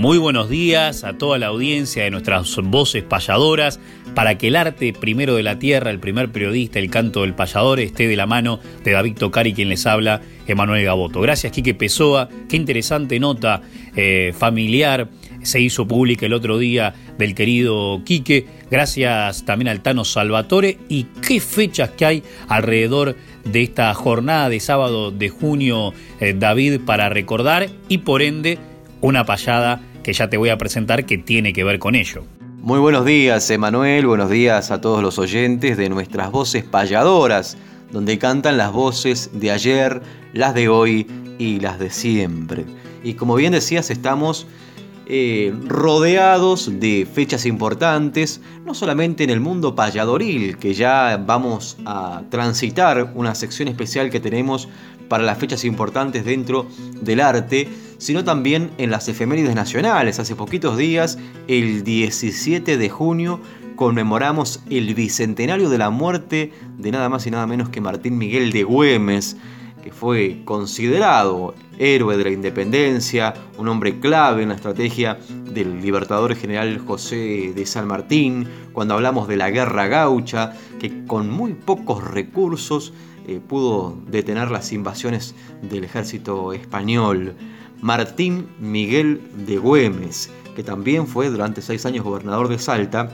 Muy buenos días a toda la audiencia de nuestras voces payadoras para que el arte primero de la tierra, el primer periodista, el canto del payador, esté de la mano de David Tocari, quien les habla, Emanuel Gaboto. Gracias, Quique Pessoa. Qué interesante nota eh, familiar se hizo pública el otro día del querido Quique. Gracias también al Tano Salvatore. Y qué fechas que hay alrededor de esta jornada de sábado de junio, eh, David, para recordar y por ende una payada que ya te voy a presentar que tiene que ver con ello. Muy buenos días, Emanuel. Buenos días a todos los oyentes de nuestras voces payadoras, donde cantan las voces de ayer, las de hoy y las de siempre. Y como bien decías, estamos eh, rodeados de fechas importantes, no solamente en el mundo payadoril, que ya vamos a transitar una sección especial que tenemos para las fechas importantes dentro del arte, sino también en las efemérides nacionales. Hace poquitos días, el 17 de junio, conmemoramos el bicentenario de la muerte de nada más y nada menos que Martín Miguel de Güemes, que fue considerado héroe de la independencia, un hombre clave en la estrategia del libertador general José de San Martín, cuando hablamos de la guerra gaucha, que con muy pocos recursos eh, pudo detener las invasiones del ejército español. Martín Miguel de Güemes, que también fue durante seis años gobernador de Salta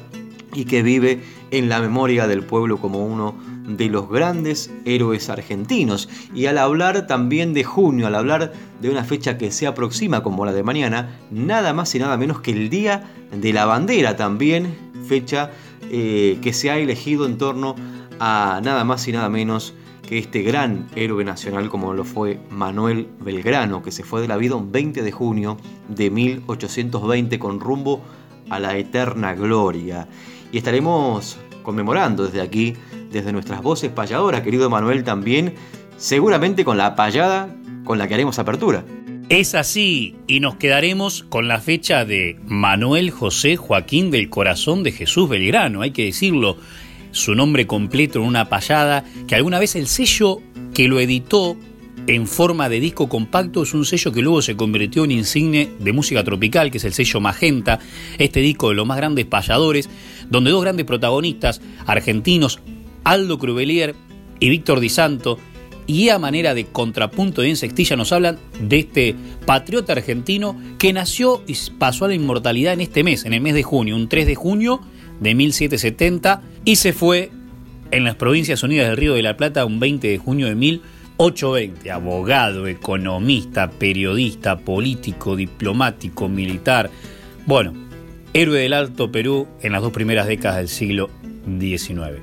y que vive en la memoria del pueblo como uno de los grandes héroes argentinos. Y al hablar también de junio, al hablar de una fecha que se aproxima como la de mañana, nada más y nada menos que el Día de la Bandera también, fecha eh, que se ha elegido en torno a nada más y nada menos que este gran héroe nacional como lo fue Manuel Belgrano, que se fue de la vida un 20 de junio de 1820 con rumbo a la eterna gloria. Y estaremos conmemorando desde aquí, desde nuestras voces payadoras, querido Manuel también, seguramente con la payada con la que haremos apertura. Es así, y nos quedaremos con la fecha de Manuel José Joaquín del Corazón de Jesús Belgrano, hay que decirlo, su nombre completo en una payada, que alguna vez el sello que lo editó en forma de disco compacto es un sello que luego se convirtió en insigne de música tropical, que es el sello Magenta, este disco de los más grandes payadores, donde dos grandes protagonistas argentinos, Aldo Crubelier y Víctor Di Santo, y a manera de contrapunto de insectilla nos hablan de este patriota argentino que nació y pasó a la inmortalidad en este mes, en el mes de junio, un 3 de junio de 1770, y se fue en las Provincias Unidas del Río de la Plata un 20 de junio de 1820. Abogado, economista, periodista, político, diplomático, militar. Bueno, héroe del Alto Perú en las dos primeras décadas del siglo XIX.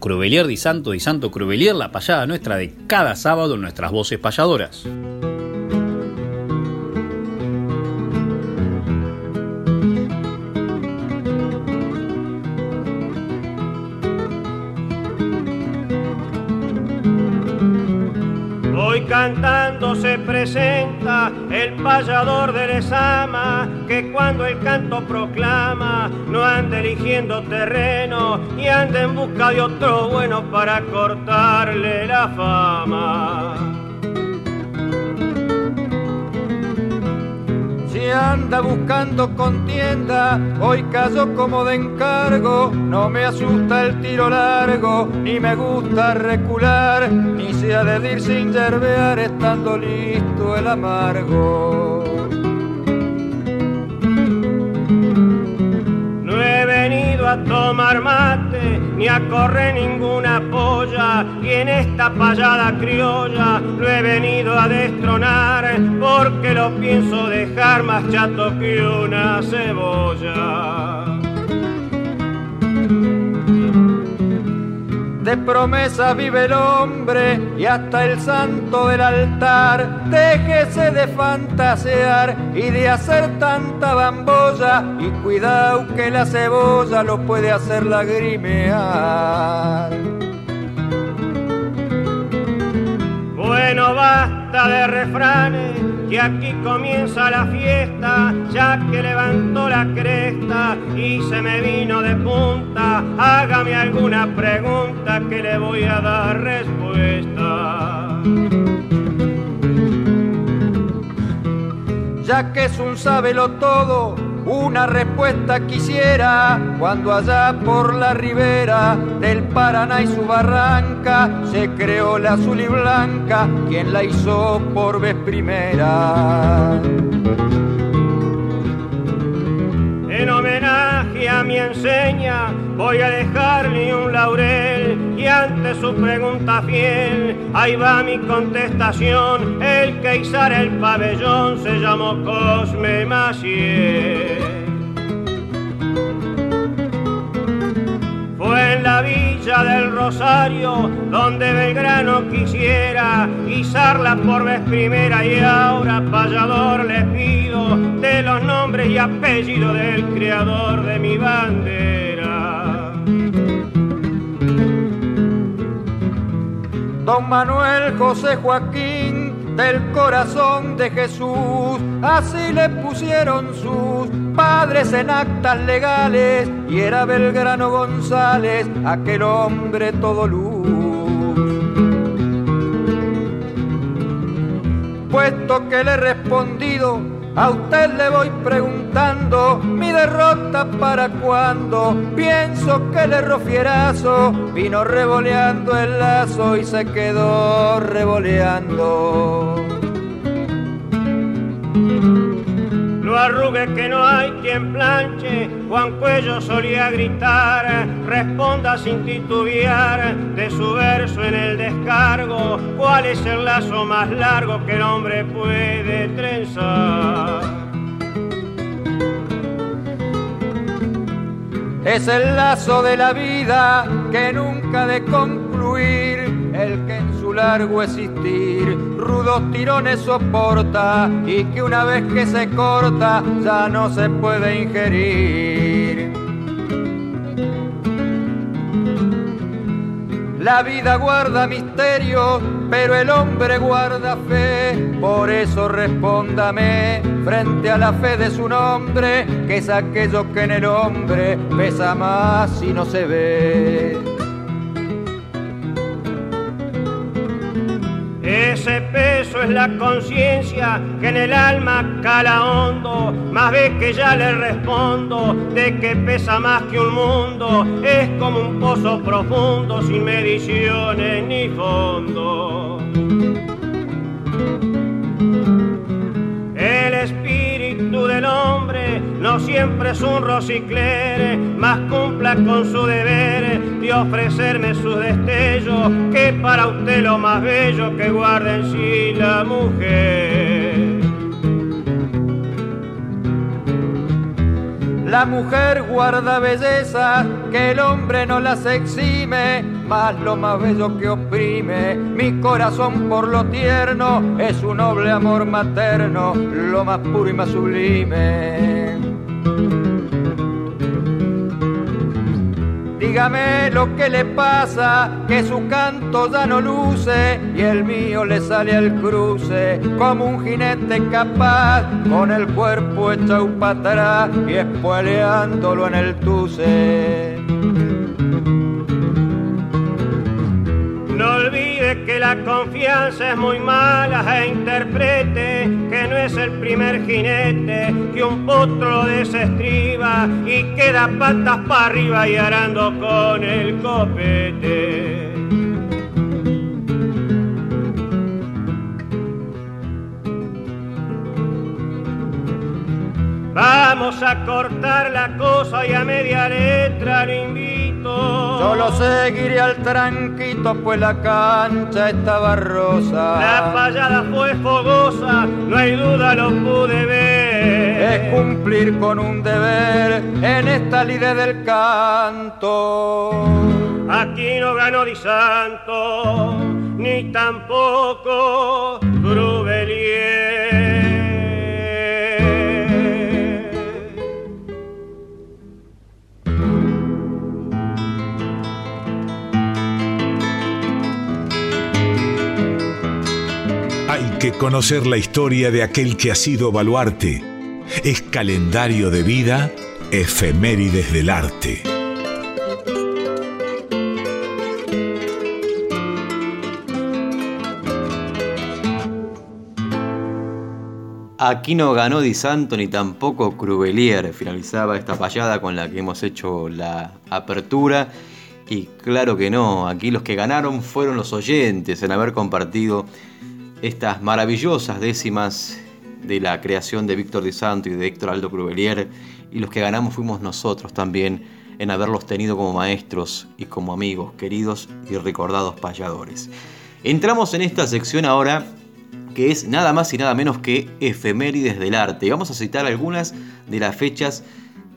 Crubelier di Santo di Santo Crubelier, la payada nuestra de cada sábado en nuestras voces payadoras. Cantando se presenta el payador de Lesama, que cuando el canto proclama no anda eligiendo terreno y anda en busca de otro bueno para cortarle la fama. Anda buscando contienda, hoy cayó como de encargo, no me asusta el tiro largo, ni me gusta recular, ni se ha de ir sin yerbear estando listo el amargo. A tomar mate, ni a correr ninguna polla, y en esta payada criolla lo he venido a destronar, porque lo pienso dejar más chato que una cebolla. De promesa vive el hombre y hasta el santo del altar. Déjese de fantasear y de hacer tanta bambolla. Y cuidado que la cebolla lo puede hacer lagrimear. Bueno, basta de refranes, que aquí comienza la fiesta, ya que levantó la cresta y se me vino de punta. Hágame alguna pregunta que le voy a dar respuesta. Ya que es un sábelo todo, una respuesta quisiera cuando allá por la ribera del Paraná y su barranca se creó la azul y blanca, quien la hizo por vez primera. En homenaje a mi enseña voy a dejarle un laurel y ante su pregunta fiel ahí va mi contestación. El que izara el pabellón se llamó Cosme Maciel. Fue en la villa del Rosario donde Belgrano quisiera izarla por vez primera y ahora payador le pido de los nombres y apellidos del creador de mi bandera. Don Manuel José Joaquín del corazón de Jesús, así le pusieron sus padres en actas legales y era Belgrano González aquel hombre todo luz. Puesto que le he respondido, a usted le voy preguntando mi derrota para cuando pienso que el rofierazo vino revoleando el lazo y se quedó revoleando. Lo arrugue que no hay quien planche, Juan Cuello solía gritar, responda sin titubear de su verso en el descargo, ¿cuál es el lazo más largo que el hombre puede trenzar? Es el lazo de la vida que nunca de concluir, el que largo existir rudos tirones soporta y que una vez que se corta ya no se puede ingerir. La vida guarda misterios, pero el hombre guarda fe. Por eso respóndame frente a la fe de su nombre, que es aquello que en el hombre pesa más si no se ve. Ese peso es la conciencia que en el alma cala hondo, más ve que ya le respondo de que pesa más que un mundo, es como un pozo profundo sin mediciones ni fondo. Del hombre no siempre es un rociclere, más cumpla con su deber de ofrecerme sus destellos, que para usted lo más bello que guarda en sí la mujer. La mujer guarda belleza que el hombre no las exime, más lo más bello que oprime. Mi corazón por lo tierno es un noble amor materno, lo más puro y más sublime. Dígame lo que le pasa, que su canto ya no luce y el mío le sale al cruce como un jinete capaz, con el cuerpo echado para atrás y espoleándolo en el tuce. La confianza es muy mala e interprete que no es el primer jinete que un potro desestriba y queda patas para arriba y arando con el copete. Vamos a cortar la cosa y a media letra lo. Solo seguiré al tranquito, pues la cancha estaba rosa. La payada fue fogosa, no hay duda lo pude ver. Es cumplir con un deber en esta lide del canto. Aquí no ganó Di Santo, ni tampoco Grubelier. Conocer la historia de aquel que ha sido baluarte. Es calendario de vida, efemérides del arte. Aquí no ganó Di Santo ni tampoco Cruvelier. Finalizaba esta payada con la que hemos hecho la apertura. Y claro que no, aquí los que ganaron fueron los oyentes en haber compartido estas maravillosas décimas de la creación de Víctor de Santo y de Héctor Aldo Cruvelier, y los que ganamos fuimos nosotros también en haberlos tenido como maestros y como amigos, queridos y recordados payadores. Entramos en esta sección ahora que es nada más y nada menos que efemérides del arte. Y vamos a citar algunas de las fechas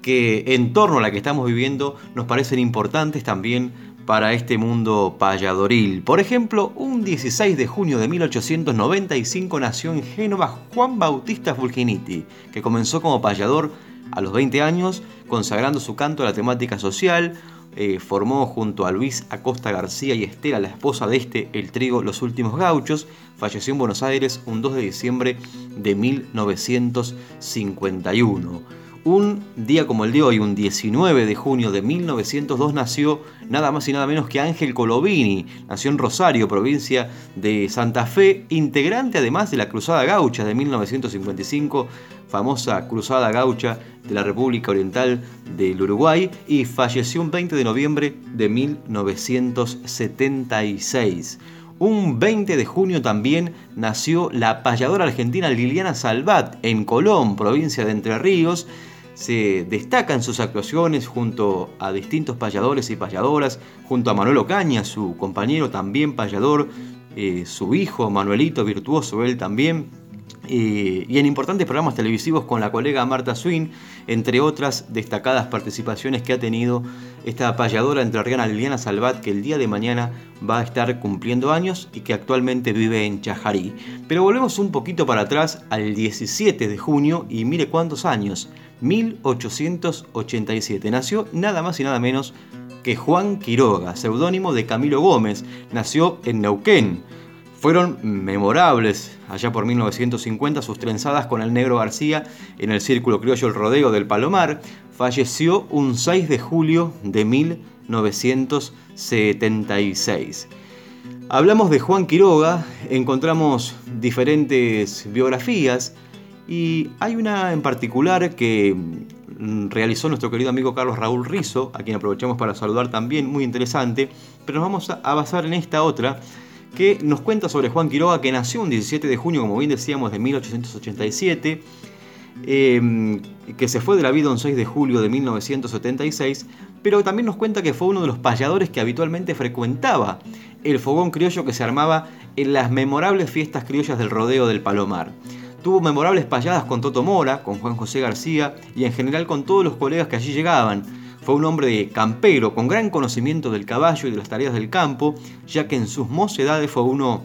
que en torno a la que estamos viviendo nos parecen importantes también para este mundo payadoril. Por ejemplo, un 16 de junio de 1895 nació en Génova Juan Bautista Fulginiti, que comenzó como payador a los 20 años, consagrando su canto a la temática social. Eh, formó junto a Luis Acosta García y Estela, la esposa de este, el trigo Los Últimos Gauchos. Falleció en Buenos Aires un 2 de diciembre de 1951. Un día como el de hoy, un 19 de junio de 1902, nació nada más y nada menos que Ángel Colovini. Nació en Rosario, provincia de Santa Fe, integrante además de la Cruzada Gaucha de 1955, famosa Cruzada Gaucha de la República Oriental del Uruguay, y falleció un 20 de noviembre de 1976. Un 20 de junio también nació la payadora argentina Liliana Salvat en Colón, provincia de Entre Ríos se destaca en sus actuaciones junto a distintos payadores y payadoras, junto a Manuel Ocaña, su compañero también payador, eh, su hijo Manuelito, virtuoso él también, eh, y en importantes programas televisivos con la colega Marta Swin, entre otras destacadas participaciones que ha tenido esta payadora entrerriana Liliana Salvat, que el día de mañana va a estar cumpliendo años y que actualmente vive en Chajarí. Pero volvemos un poquito para atrás al 17 de junio y mire cuántos años, 1887. Nació nada más y nada menos que Juan Quiroga, seudónimo de Camilo Gómez. Nació en Neuquén. Fueron memorables allá por 1950 sus trenzadas con el negro García en el Círculo Criollo El Rodeo del Palomar. Falleció un 6 de julio de 1976. Hablamos de Juan Quiroga, encontramos diferentes biografías, y hay una en particular que mm, realizó nuestro querido amigo Carlos Raúl Rizo, a quien aprovechamos para saludar también, muy interesante, pero nos vamos a basar en esta otra que nos cuenta sobre Juan Quiroga, que nació un 17 de junio, como bien decíamos, de 1887, em, que se fue de la vida un 6 de julio de 1976, pero también nos cuenta que fue uno de los payadores que habitualmente frecuentaba el fogón criollo que se armaba en las memorables fiestas criollas del rodeo del Palomar. Tuvo memorables payadas con Toto Mora, con Juan José García y en general con todos los colegas que allí llegaban. Fue un hombre de campero, con gran conocimiento del caballo y de las tareas del campo, ya que en sus mocedades fue uno,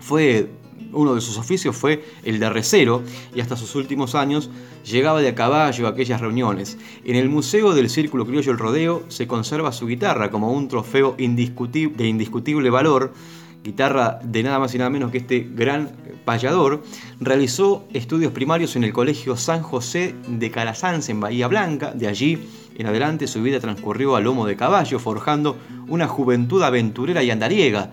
fue uno de sus oficios fue el de recero y hasta sus últimos años llegaba de a caballo a aquellas reuniones. En el Museo del Círculo Criollo El Rodeo se conserva su guitarra como un trofeo de indiscutible valor guitarra de nada más y nada menos que este gran payador, realizó estudios primarios en el Colegio San José de Calasanz en Bahía Blanca. De allí en adelante su vida transcurrió a lomo de caballo, forjando una juventud aventurera y andariega.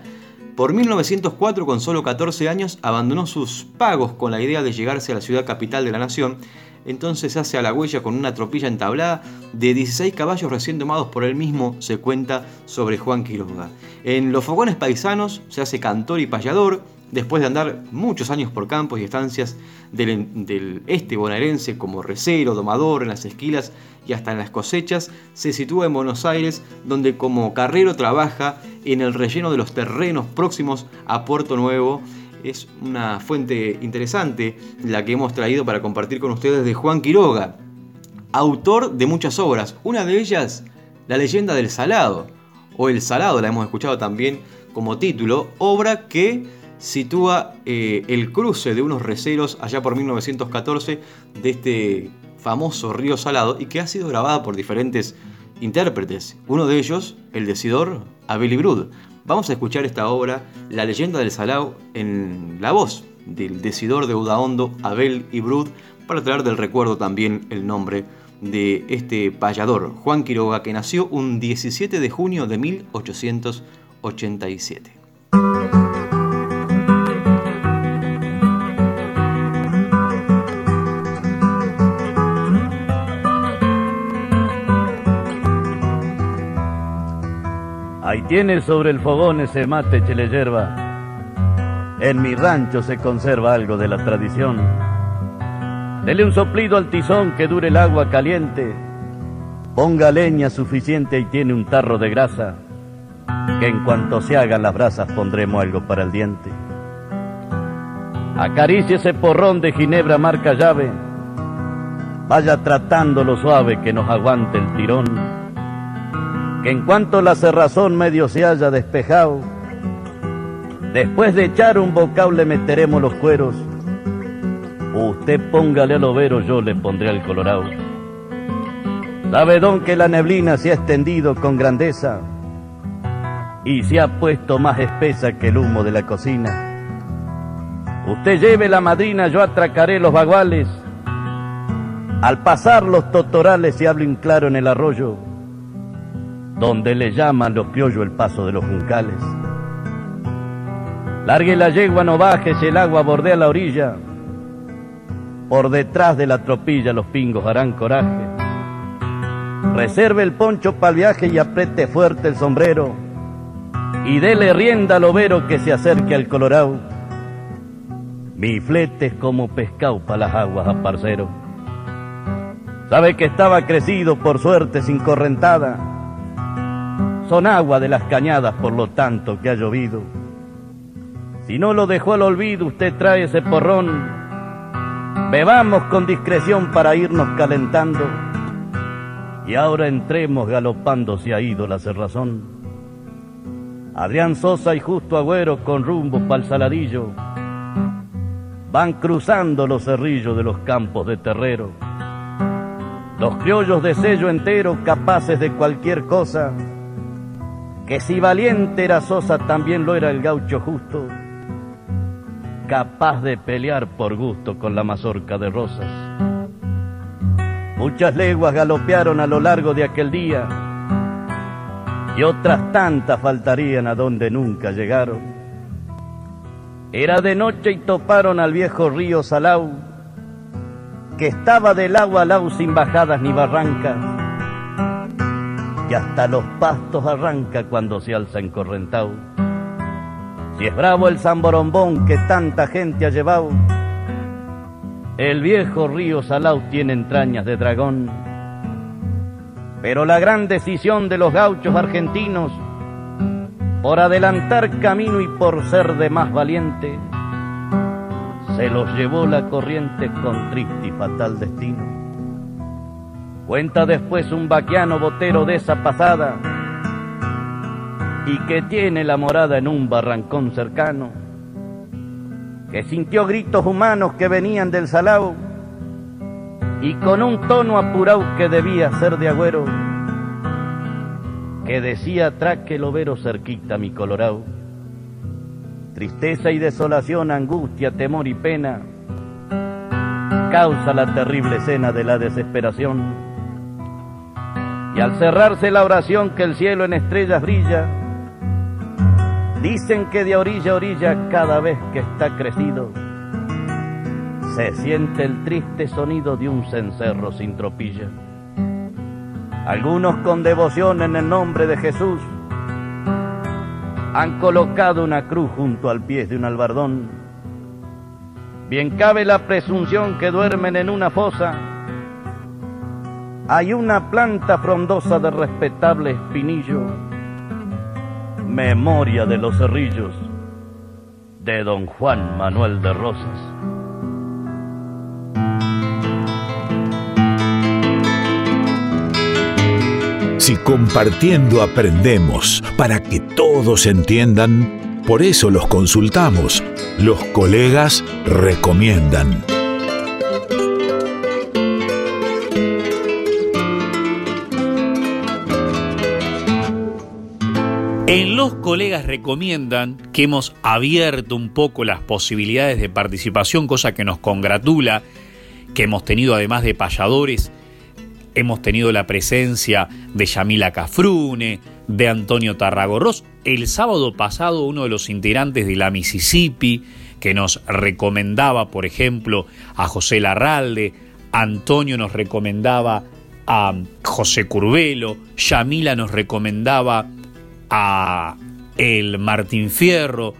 Por 1904, con solo 14 años, abandonó sus pagos con la idea de llegarse a la ciudad capital de la nación entonces hace a la huella con una tropilla entablada de 16 caballos recién tomados por él mismo, se cuenta sobre Juan Quiroga. En los fogones paisanos se hace cantor y payador, después de andar muchos años por campos y estancias del, este bonaerense como recero, domador en las esquilas y hasta en las cosechas, se sitúa en Buenos Aires, donde como carrero trabaja en el relleno de los terrenos próximos a Puerto Nuevo. Es una fuente interesante la que hemos traído para compartir con ustedes de Juan Quiroga, autor de muchas obras, una de ellas, La leyenda del Salado, o El Salado, la hemos escuchado también como título, obra que sitúa eh, el cruce de unos receros allá por 1914 de este famoso río Salado y que ha sido grabada por diferentes intérpretes. Uno de ellos, el decidor Abel Ibrud. Vamos a escuchar esta obra, La leyenda del Salado, en la voz del decidor de Udaondo, Abel Ibrud, para traer del recuerdo también el nombre de este payador, Juan Quiroga, que nació un 17 de junio de 1887. Ahí tiene sobre el fogón ese mate chile yerba. En mi rancho se conserva algo de la tradición. Dele un soplido al tizón que dure el agua caliente. Ponga leña suficiente y tiene un tarro de grasa. Que en cuanto se hagan las brasas pondremos algo para el diente. Acaricie ese porrón de ginebra marca llave. Vaya tratándolo suave que nos aguante el tirón que en cuanto la cerrazón medio se haya despejado, después de echar un bocado le meteremos los cueros. Usted póngale al overo, yo le pondré al colorado. Sabe don que la neblina se ha extendido con grandeza y se ha puesto más espesa que el humo de la cocina. Usted lleve la madrina, yo atracaré los baguales. Al pasar los totorales se hablen claro en el arroyo donde le llaman los piollos el paso de los juncales. Largue la yegua, no baje si el agua bordea la orilla. Por detrás de la tropilla los pingos harán coraje. Reserve el poncho para el viaje y apriete fuerte el sombrero. Y dele rienda al overo que se acerque al colorado. Mi flete es como pescado para las aguas a parcero. Sabe que estaba crecido por suerte sin correntada son agua de las cañadas por lo tanto que ha llovido. Si no lo dejó al olvido, usted trae ese porrón. Bebamos con discreción para irnos calentando. Y ahora entremos galopando, se ha ido la cerrazón. Adrián Sosa y Justo Agüero con rumbo pa'l saladillo van cruzando los cerrillos de los campos de terrero. Los criollos de sello entero, capaces de cualquier cosa, que si valiente era Sosa, también lo era el gaucho justo, capaz de pelear por gusto con la mazorca de rosas. Muchas leguas galopearon a lo largo de aquel día y otras tantas faltarían a donde nunca llegaron. Era de noche y toparon al viejo río Salau, que estaba del agua al lau sin bajadas ni barrancas y hasta los pastos arranca cuando se alza encorrentado. Si es bravo el zamborombón que tanta gente ha llevado, el viejo río Salau tiene entrañas de dragón. Pero la gran decisión de los gauchos argentinos, por adelantar camino y por ser de más valiente, se los llevó la corriente con triste y fatal destino. Cuenta después un vaquiano botero de esa pasada y que tiene la morada en un barrancón cercano, que sintió gritos humanos que venían del salao y con un tono apurado que debía ser de agüero, que decía traque el overo cerquita mi colorao. Tristeza y desolación, angustia, temor y pena, causa la terrible escena de la desesperación y al cerrarse la oración que el cielo en estrellas brilla, dicen que de orilla a orilla cada vez que está crecido, se siente el triste sonido de un cencerro sin tropilla. Algunos con devoción en el nombre de Jesús han colocado una cruz junto al pie de un albardón. Bien cabe la presunción que duermen en una fosa. Hay una planta frondosa de respetable espinillo, memoria de los cerrillos de don Juan Manuel de Rosas. Si compartiendo aprendemos para que todos entiendan, por eso los consultamos. Los colegas recomiendan. En los colegas recomiendan que hemos abierto un poco las posibilidades de participación, cosa que nos congratula, que hemos tenido además de payadores Hemos tenido la presencia de Yamila Cafrune, de Antonio Tarragorros. El sábado pasado uno de los integrantes de la Mississippi que nos recomendaba, por ejemplo, a José Larralde, Antonio nos recomendaba a José Curvelo, Yamila nos recomendaba a el Martín Fierro.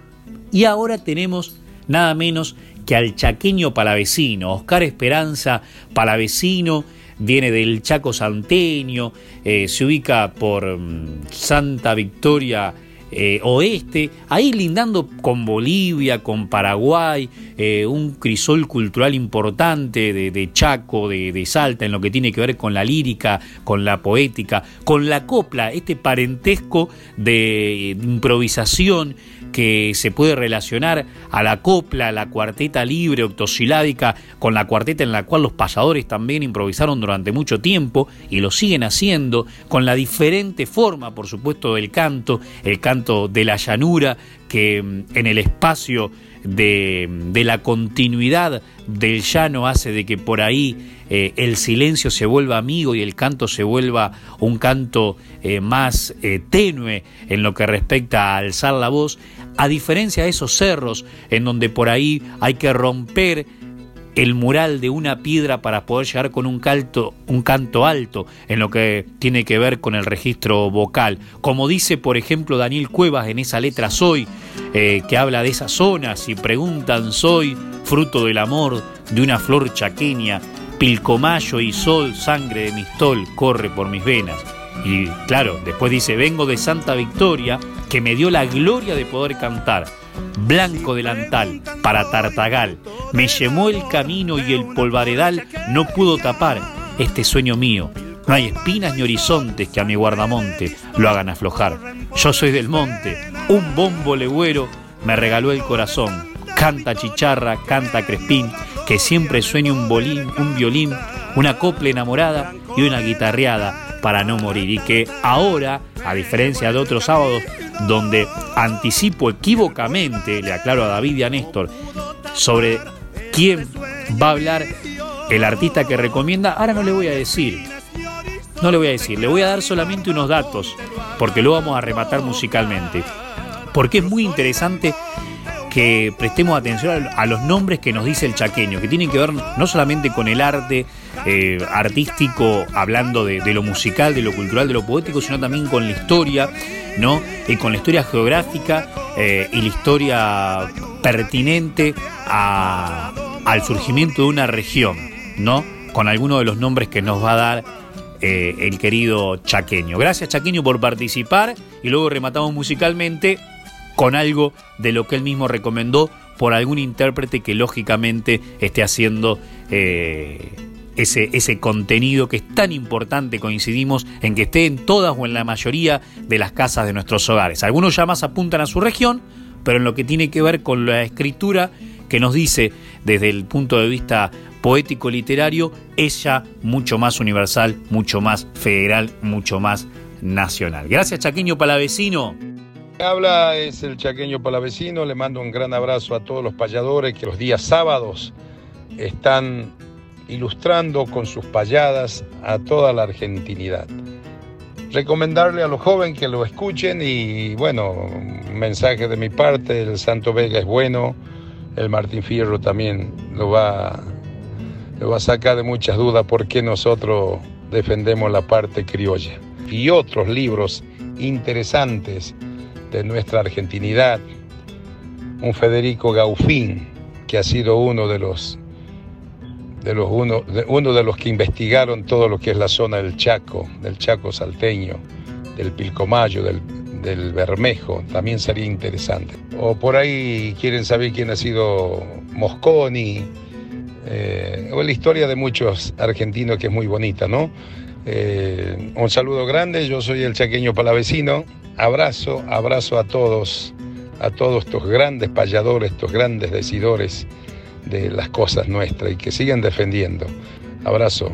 Y ahora tenemos nada menos que al chaqueño palavecino, Oscar Esperanza palavecino, viene del Chaco Santeño, eh, se ubica por mm, Santa Victoria eh, Oeste, ahí lindando con Bolivia, con Paraguay, eh, un crisol cultural importante de, Chaco, de, de, Salta, en lo que tiene que ver con la lírica, con la poética, con la copla, este parentesco de improvisación que se puede relacionar a la copla, la cuarteta libre octosilábica, con la cuarteta en la cual los pasadores también improvisaron durante mucho tiempo y lo siguen haciendo, con la diferente forma, por supuesto, del canto, el canto de la llanura, que mm, en el espacio de, la continuidad del llano hace de que por ahí eh, el silencio se vuelva amigo y el canto se vuelva un canto eh, más eh, tenue en lo que respecta a alzar la voz, a diferencia de esos cerros en donde por ahí hay que romper el mural de una piedra para poder llegar con un, calto, un canto alto en lo que tiene que ver con el registro vocal. Como dice, por ejemplo, Daniel Cuevas en esa letra Soy, eh, que habla de esas zonas y preguntan, soy fruto del amor de una flor chaqueña, pilcomayo y sol, sangre de mistol corre por mis venas. Y claro, después dice, vengo de Santa Victoria, que me dio la gloria de poder cantar blanco delantal, para Tartagal. Me llamó el camino y el polvaredal no pudo tapar este sueño mío. No hay espinas ni horizontes que a mi guardamonte lo hagan aflojar. Yo soy del monte, un bombo legüero me regaló el corazón. Canta chicharra, canta crespín, que siempre sueñe un bolín, un violín, una copla enamorada y una guitarreada para no morir. Y que ahora, a diferencia de otros sábados, donde anticipo equívocamente, le aclaro a David y a Néstor, sobre quién va a hablar el artista que recomienda, ahora no le voy a decir. No le voy a decir, le voy a dar solamente unos datos, porque lo vamos a rematar musicalmente. Porque es muy interesante que prestemos atención a los nombres que nos dice el chaqueño, que tienen que ver no solamente con el arte eh, artístico, hablando de, lo musical, de lo cultural, de lo poético, sino también con la historia, ¿no? Y con la historia geográfica eh, y la historia pertinente al surgimiento de una región, ¿no? Con alguno de los nombres que nos va a dar eh, el querido Chaqueño. Gracias Chaqueño por participar y luego rematamos musicalmente con algo de lo que él mismo recomendó por algún intérprete que lógicamente esté haciendo ese, ese contenido que es tan importante, coincidimos en que esté en todas o en la mayoría de las casas de nuestros hogares. Algunos ya más apuntan a su región, pero en lo que tiene que ver con la escritura que nos dice desde el punto de vista poético literario, es ya mucho más universal, mucho más federal, mucho más nacional. Gracias Chaqueño Palavecino. Habla es el chaqueño palavecino, le mando un gran abrazo a todos los payadores que los días sábados están ilustrando con sus payadas a toda la argentinidad. Recomendarle a los jóvenes que lo escuchen y bueno, mensaje de mi parte, el Santo Vega es bueno, el Martín Fierro también lo va, lo va a sacar de muchas dudas porque nosotros defendemos la parte criolla. Y otros libros interesantes de nuestra argentinidad, un Federico Gaufín, que ha sido uno de los, de los uno, de, uno de los que investigaron todo lo que es la zona del Chaco, del Chaco salteño, del Pilcomayo, del, del Bermejo, también sería interesante. O por ahí quieren saber quién ha sido Mosconi, eh, o la historia de muchos argentinos que es muy bonita, ¿no? Eh, un saludo grande, yo soy el chaqueño palavecino, abrazo, abrazo a todos, a todos estos grandes payadores, estos grandes decidores de las cosas nuestras y que sigan defendiendo. Abrazo.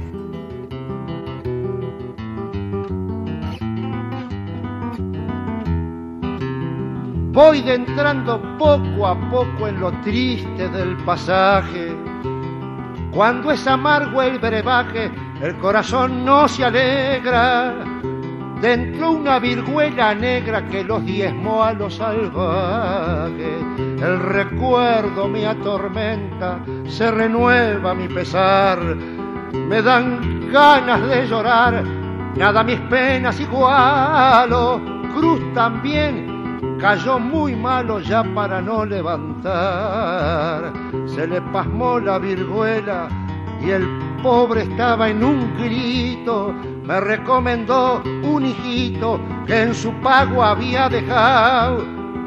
Voy entrando poco a poco en lo triste del pasaje. Cuando es amargo el brebaje, el corazón no se alegra. Dentro una virguela negra que los diezmó a los salvajes. El recuerdo me atormenta, se renueva mi pesar. Me dan ganas de llorar, nada mis penas igualo. Cruz también cayó muy malo ya para no levantar. Se le pasmó la virguela y el pobre estaba en un grito. Me recomendó un hijito que en su pago había dejado.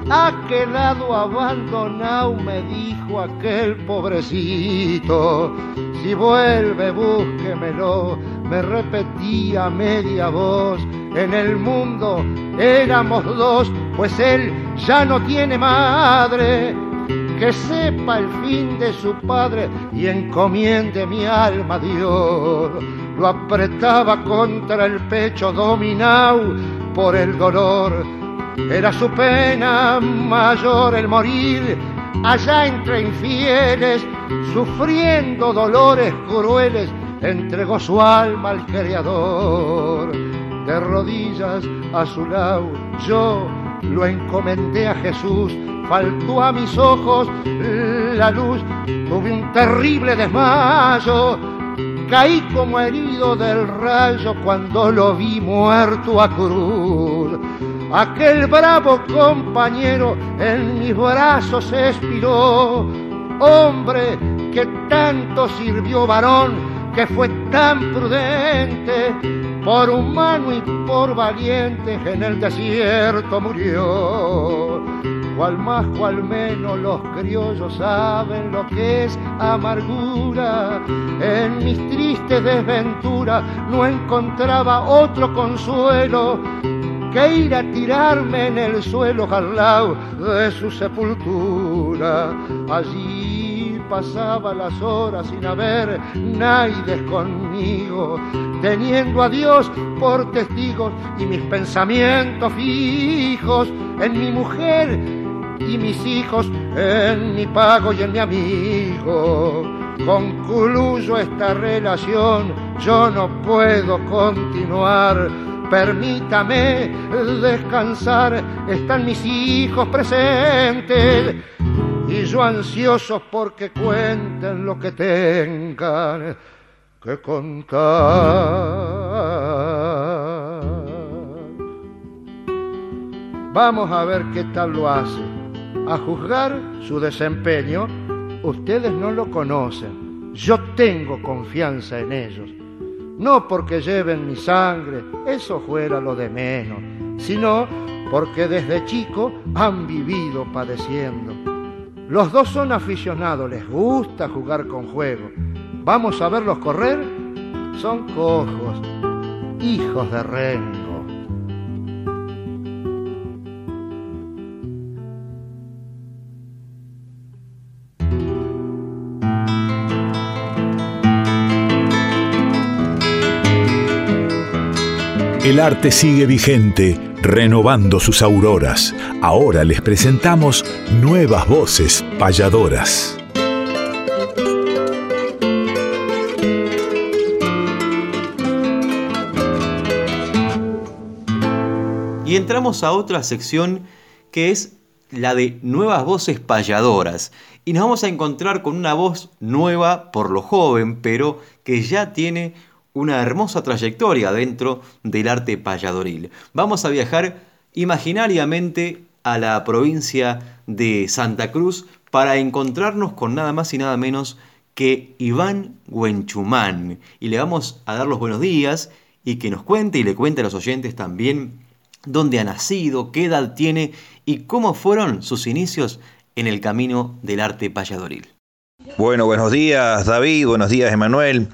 Ha quedado abandonado, me dijo aquel pobrecito. Si vuelve, búsquemelo, me repetía media voz. En el mundo éramos dos, pues él ya no tiene madre. Que sepa el fin de su padre y encomiende mi alma a Dios. Lo apretaba contra el pecho dominado por el dolor. Era su pena mayor el morir allá entre infieles, sufriendo dolores crueles, entregó su alma al Creador. De rodillas a su lado, yo lo encomendé a Jesús, faltó a mis ojos la luz, tuve un terrible desmayo, caí como herido del rayo cuando lo vi muerto a cruz. Aquel bravo compañero en mis brazos expiró, hombre que tanto sirvió varón, que fue tan prudente, por humano y por valiente en el desierto murió. Cual más, cual menos los criollos saben lo que es amargura. En mis tristes desventuras no encontraba otro consuelo que ir a tirarme en el suelo al lado de su sepultura. Allí pasaba las horas sin haber nadie conmigo, teniendo a Dios por testigos y mis pensamientos fijos en mi mujer y mis hijos, en mi pago y en mi amigo. Concluyo esta relación, yo no puedo continuar permítame descansar, están mis hijos presentes y yo ansioso porque cuenten lo que tengan que contar. Vamos a ver qué tal lo hace. A juzgar su desempeño, ustedes no lo conocen. Yo tengo confianza en ellos no porque lleven mi sangre, eso fuera lo de menos, sino porque desde chico han vivido padeciendo. Los dos son aficionados, les gusta jugar con juego. ¿Vamos a verlos correr? Son cojos, hijos de rengo. El arte sigue vigente, renovando sus auroras. Ahora les presentamos nuevas voces payadoras. Y entramos a otra sección que es la de nuevas voces payadoras. Y nos vamos a encontrar con una voz nueva por lo joven, pero que ya tiene una hermosa trayectoria dentro del arte payadoril. Vamos a viajar imaginariamente a la provincia de Santa Cruz para encontrarnos con nada más y nada menos que Iván Huenchumán. Y le vamos a dar los buenos días y que nos cuente y le cuente a los oyentes también dónde ha nacido, qué edad tiene y cómo fueron sus inicios en el camino del arte payadoril. Bueno, buenos días David, buenos días Emanuel,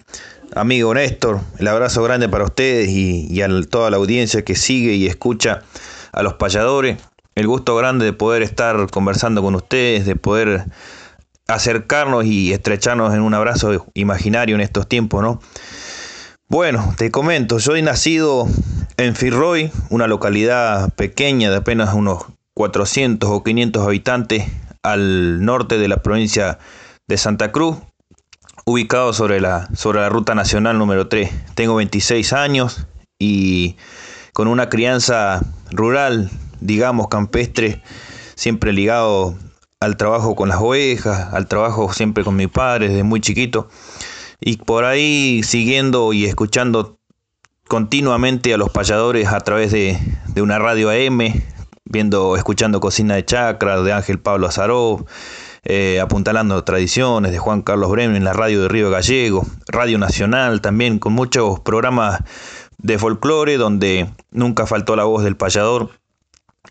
amigo Néstor, el abrazo grande para ustedes y, a toda la audiencia que sigue y escucha a los payadores. El gusto grande de poder estar conversando con ustedes, de poder acercarnos y estrecharnos en un abrazo imaginario en estos tiempos, ¿no? Bueno, te comento, soy nacido en Firroy, una localidad pequeña de apenas unos 400 o 500 habitantes al norte de la provincia de Santa Cruz, ubicado sobre la, sobre la ruta nacional número 3. Tengo 26 años y con una crianza rural, digamos, campestre, siempre ligado al trabajo con las ovejas, al trabajo siempre con mi padre desde muy chiquito. Y por ahí siguiendo y escuchando continuamente a los payadores a través de, una radio AM, viendo, escuchando Cocina de Chacra de Ángel Pablo Azaró, eh, apuntalando tradiciones de Juan Carlos Bremen en la radio de Río Gallego, Radio Nacional también, con muchos programas de folclore donde nunca faltó la voz del payador.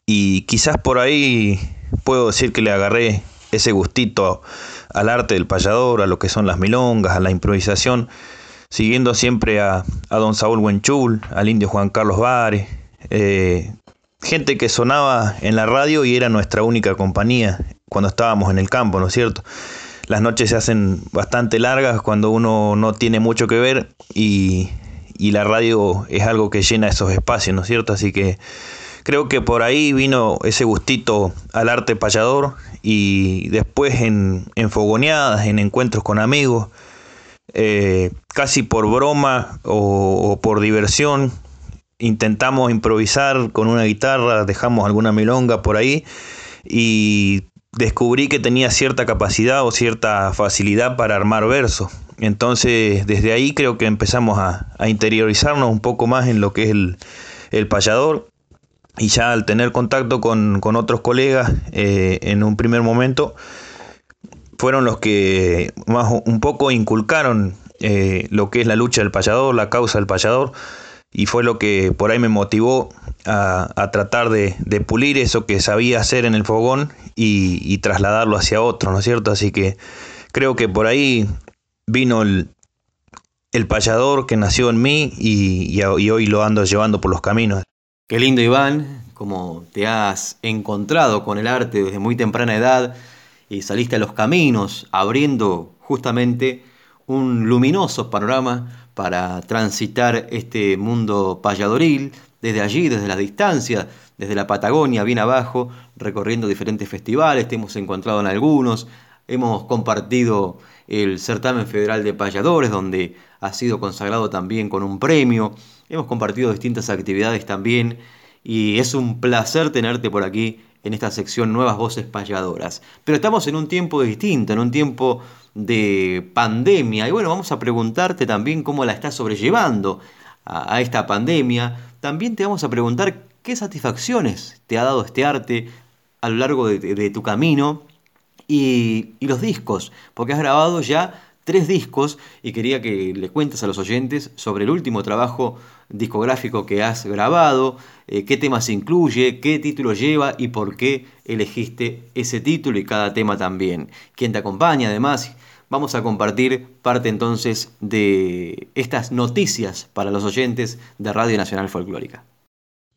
Y quizás por ahí puedo decir que le agarré ese gustito al arte del payador, a lo que son las milongas, a la improvisación, siguiendo siempre a, don Saúl Buenchul, al indio Juan Carlos Vares, eh, gente que sonaba en la radio y era nuestra única compañía cuando estábamos en el campo, ¿no es cierto? Las noches se hacen bastante largas cuando uno no tiene mucho que ver y, y la radio es algo que llena esos espacios, ¿no es cierto? Así que creo que por ahí vino ese gustito al arte payador y después en, en fogoneadas, en encuentros con amigos, eh, casi por broma o, por diversión, intentamos improvisar con una guitarra, dejamos alguna milonga por ahí y descubrí que tenía cierta capacidad o cierta facilidad para armar versos. Entonces desde ahí creo que empezamos a, interiorizarnos un poco más en lo que es el, el payador y ya al tener contacto con, otros colegas eh, en un primer momento, fueron los que más un poco inculcaron eh, lo que es la lucha del payador, la causa del payador, y fue lo que por ahí me motivó a, tratar de, pulir eso que sabía hacer en el fogón y, trasladarlo hacia otro, ¿no es cierto? Así que creo que por ahí vino el, el payador que nació en mí y, y hoy lo ando llevando por los caminos. Qué lindo Iván, como te has encontrado con el arte desde muy temprana edad y saliste a los caminos abriendo justamente un luminoso panorama para transitar este mundo payadoril, desde allí, desde la distancia, desde la Patagonia, bien abajo, recorriendo diferentes festivales, te hemos encontrado en algunos, hemos compartido el certamen federal de payadores, donde ha sido consagrado también con un premio, Hemos compartido distintas actividades también y es un placer tenerte por aquí en esta sección Nuevas Voces Payadoras. Pero estamos en un tiempo distinto, en un tiempo de pandemia. Y bueno, vamos a preguntarte también cómo la estás sobrellevando a, esta pandemia. También te vamos a preguntar qué satisfacciones te ha dado este arte a lo largo de, tu camino y, y los discos, porque has grabado ya tres discos y quería que le cuentes a los oyentes sobre el último trabajo discográfico que has grabado, eh, qué temas incluye, qué título lleva y por qué elegiste ese título y cada tema también. ¿Quién te acompaña además? Vamos a compartir parte entonces de estas noticias para los oyentes de Radio Nacional Folclórica.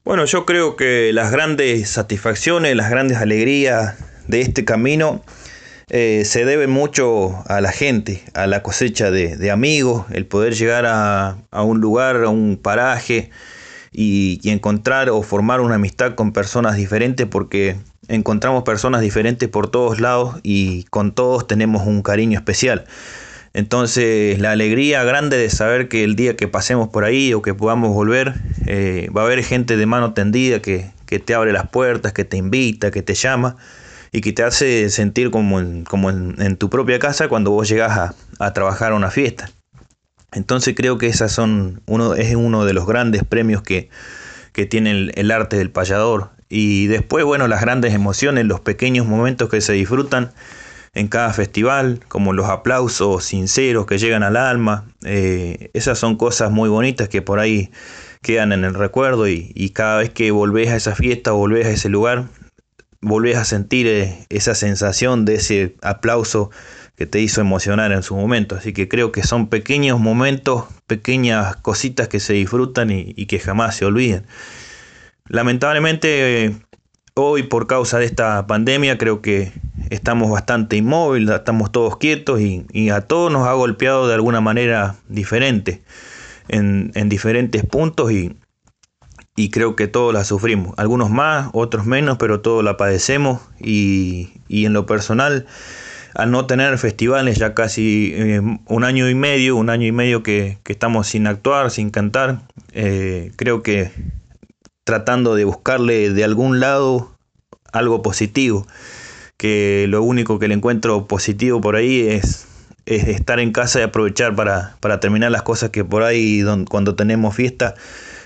Bueno, yo creo que las grandes satisfacciones, las grandes alegrías de este camino eh, se debe mucho a la gente, a la cosecha de, amigos, el poder llegar a, un lugar, a un paraje y, encontrar o formar una amistad con personas diferentes porque encontramos personas diferentes por todos lados y con todos tenemos un cariño especial. Entonces la alegría grande de saber que el día que pasemos por ahí o que podamos volver, eh, va a haber gente de mano tendida que te abre las puertas, que te invita, que te llama y que te hace sentir como en, como en, tu propia casa cuando vos llegas a, trabajar a una fiesta. Entonces creo que esas son uno, es uno de los grandes premios que, tiene el, arte del payador. Y después, bueno, las grandes emociones, los pequeños momentos que se disfrutan en cada festival, como los aplausos sinceros que llegan al alma. Eh, esas son cosas muy bonitas que por ahí quedan en el recuerdo y, cada vez que volvés a esa fiesta volvés a ese lugar, volvés a sentir eh, esa sensación de ese aplauso que te hizo emocionar en su momento. Así que creo que son pequeños momentos, pequeñas cositas que se disfrutan y, que jamás se olviden. Lamentablemente, hoy por causa de esta pandemia, creo que estamos bastante inmóviles, estamos todos quietos y, a todos nos ha golpeado de alguna manera diferente, en, diferentes puntos y, y, creo que todos la sufrimos, algunos más, otros menos, pero todos la padecemos y, y en lo personal, al no tener festivales ya casi eh, un año y medio, un año y medio que, estamos sin actuar, sin cantar, eh, creo que tratando de buscarle de algún lado algo positivo que lo único que le encuentro positivo por ahí es, estar en casa y aprovechar para, terminar las cosas que por ahí cuando tenemos fiesta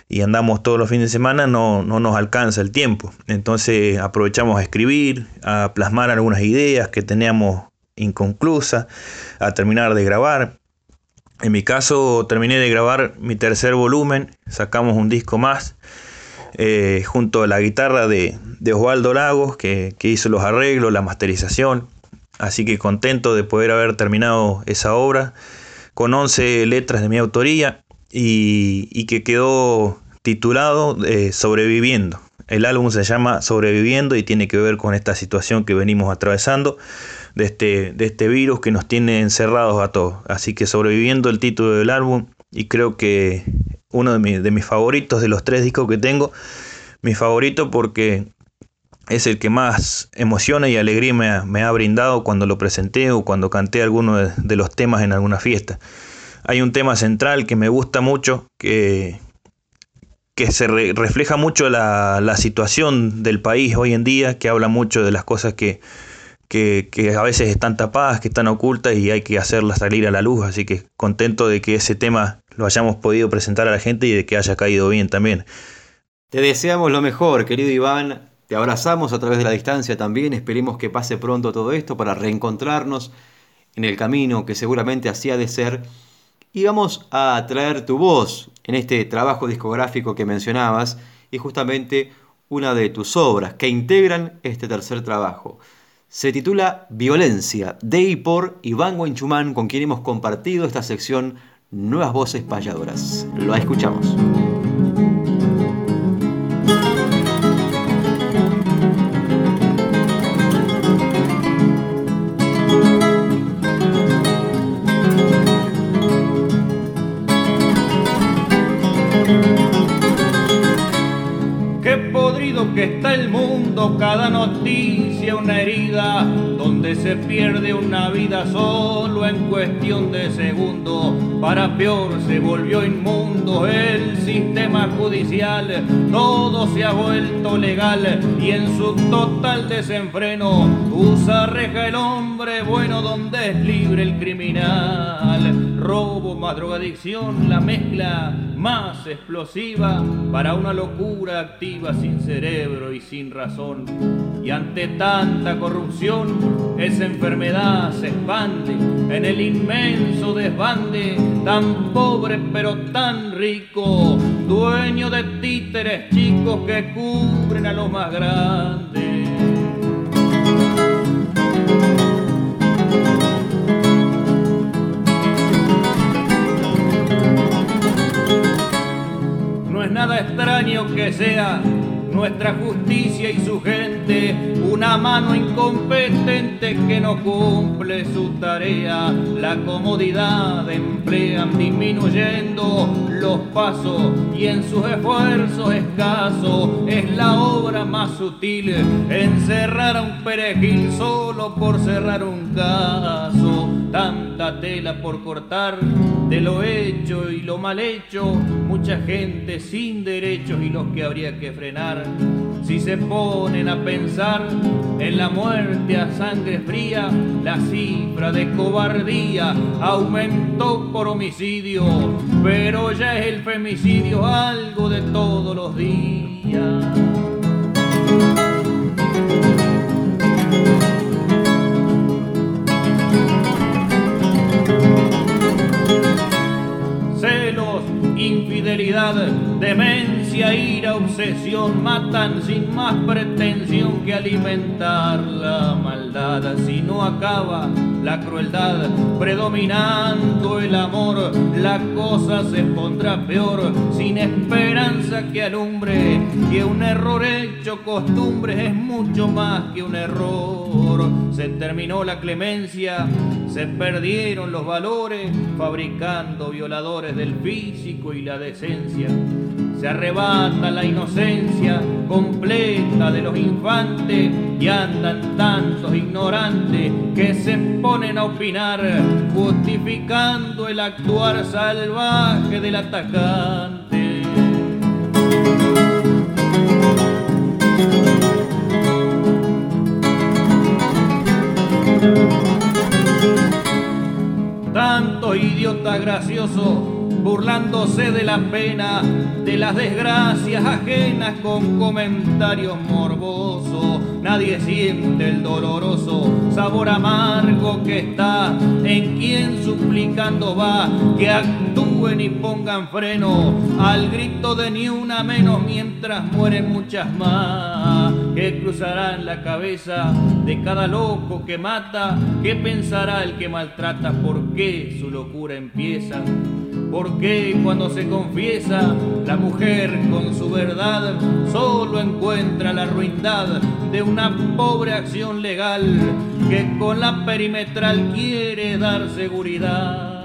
y andamos todos los fines de semana no, no nos alcanza el tiempo. Entonces aprovechamos a escribir, a plasmar algunas ideas que teníamos inconclusas, a terminar de grabar. En mi caso terminé de grabar mi tercer volumen, sacamos un disco más eh, junto a la guitarra de, Osvaldo Lagos, que, hizo los arreglos, la masterización. Así que contento de poder haber terminado esa obra con 11 letras de mi autoría y, que quedó titulado eh, Sobreviviendo. El álbum se llama Sobreviviendo y tiene que ver con esta situación que venimos atravesando de este, de este virus que nos tiene encerrados a todos. Así que Sobreviviendo el título del álbum y creo que uno de, mis favoritos de los tres discos que tengo. Mi favorito porque es el que más emociona y alegría me ha, brindado cuando lo presenté o cuando canté alguno de, los temas en alguna fiesta. Hay un tema central que me gusta mucho, que, que se refleja mucho la, la, situación del país hoy en día, que habla mucho de las cosas que, que, que, a veces están tapadas, que están ocultas y hay que hacerlas salir a la luz. Así que contento de que ese tema lo hayamos podido presentar a la gente y de que haya caído bien también. Te deseamos lo mejor, querido Iván. Te abrazamos a través de la distancia también. Esperemos que pase pronto todo esto para reencontrarnos en el camino que seguramente así ha de ser. Y vamos a traer tu voz en este trabajo discográfico que mencionabas y justamente una de tus obras que integran este tercer trabajo. Se titula Violencia, de y por Iván Guenchumán, con quien hemos compartido esta sección Nuevas Voces Payadoras. Lo escuchamos. Cada noticia una herida se pierde una vida solo en cuestión de segundos. Para peor se volvió inmundo el sistema judicial, todo se ha vuelto legal y en su total desenfreno usa reja el hombre bueno donde es libre el criminal. Robo más drogadicción, la mezcla más explosiva para una locura activa sin cerebro y sin razón. Y ante tanta corrupción, esa enfermedad se expande en el inmenso desbande, tan pobre pero tan rico, dueño de títeres chicos que cubren a los más grandes. Nada extraño que sea nuestra justicia y su gente, una mano incompetente que no cumple su tarea, la comodidad emplean disminuyendo los pasos y en sus esfuerzos escasos. Es la obra más sutil encerrar a un perejil solo por cerrar un caso, tanta tela por cortar de lo hecho y lo mal hecho, mucha gente sin derechos y los que habría que frenar. Si se ponen a pensar en la muerte a sangre fría, la cifra de cobardía aumentó por homicidio, pero ya es el femicidio algo de todos los días. infidelidad, demencia ira, obsesión, matan sin más pretensión que alimentar la maldad. Si no acaba la crueldad, predominando el amor, la cosa se pondrá peor, sin esperanza que alumbre, que un error hecho costumbre es mucho más que un error. Se terminó la clemencia, se perdieron los valores, fabricando violadores del físico y la decencia se arrebata la inocencia completa de los infantes y andan tantos ignorantes que se ponen a opinar justificando el actuar salvaje del atacante. Tanto idiota gracioso burlándose de la pena, de las desgracias ajenas con comentarios morbosos. Nadie siente el doloroso sabor amargo que está en quien suplicando va que actúen y pongan freno al grito de ni una menos mientras mueren muchas más que cruzarán la cabeza de cada loco que mata, qué pensará el que maltrata, por qué su locura empieza. Porque cuando se confiesa la mujer con su verdad solo encuentra la ruindad de una pobre acción legal que con la perimetral quiere dar seguridad?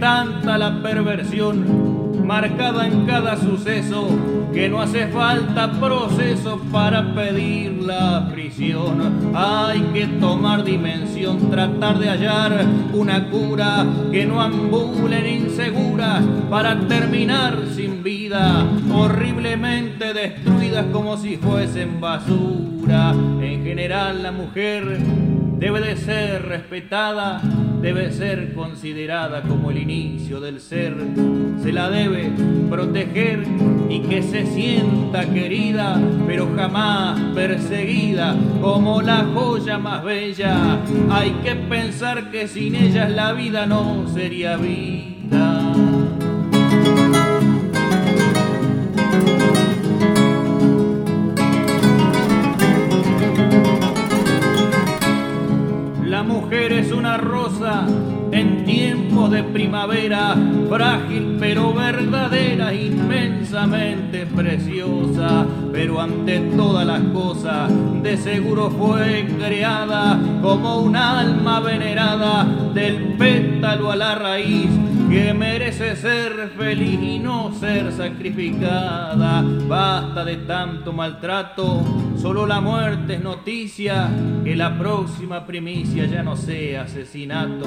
Tanta la perversión marcada en cada suceso, que no hace falta proceso para pedir la prisión. Hay que tomar dimensión, tratar de hallar una cura que no ambulen inseguras para terminar sin vida, horriblemente destruidas como si fuesen basura. En general la mujer debe de ser respetada, debe ser considerada como el inicio del ser, se la debe proteger y que se sienta querida, pero jamás perseguida como la joya más bella. Hay que pensar que sin ella la vida no sería vida. Rosa en tiempos de primavera, frágil pero verdadera, inmensamente preciosa, pero ante todas las cosas de seguro fue creada como un alma venerada del pétalo a la raíz que merece ser feliz y no ser sacrificada. Basta de tanto maltrato, solo la muerte es noticia, que la próxima primicia ya no sea asesinato.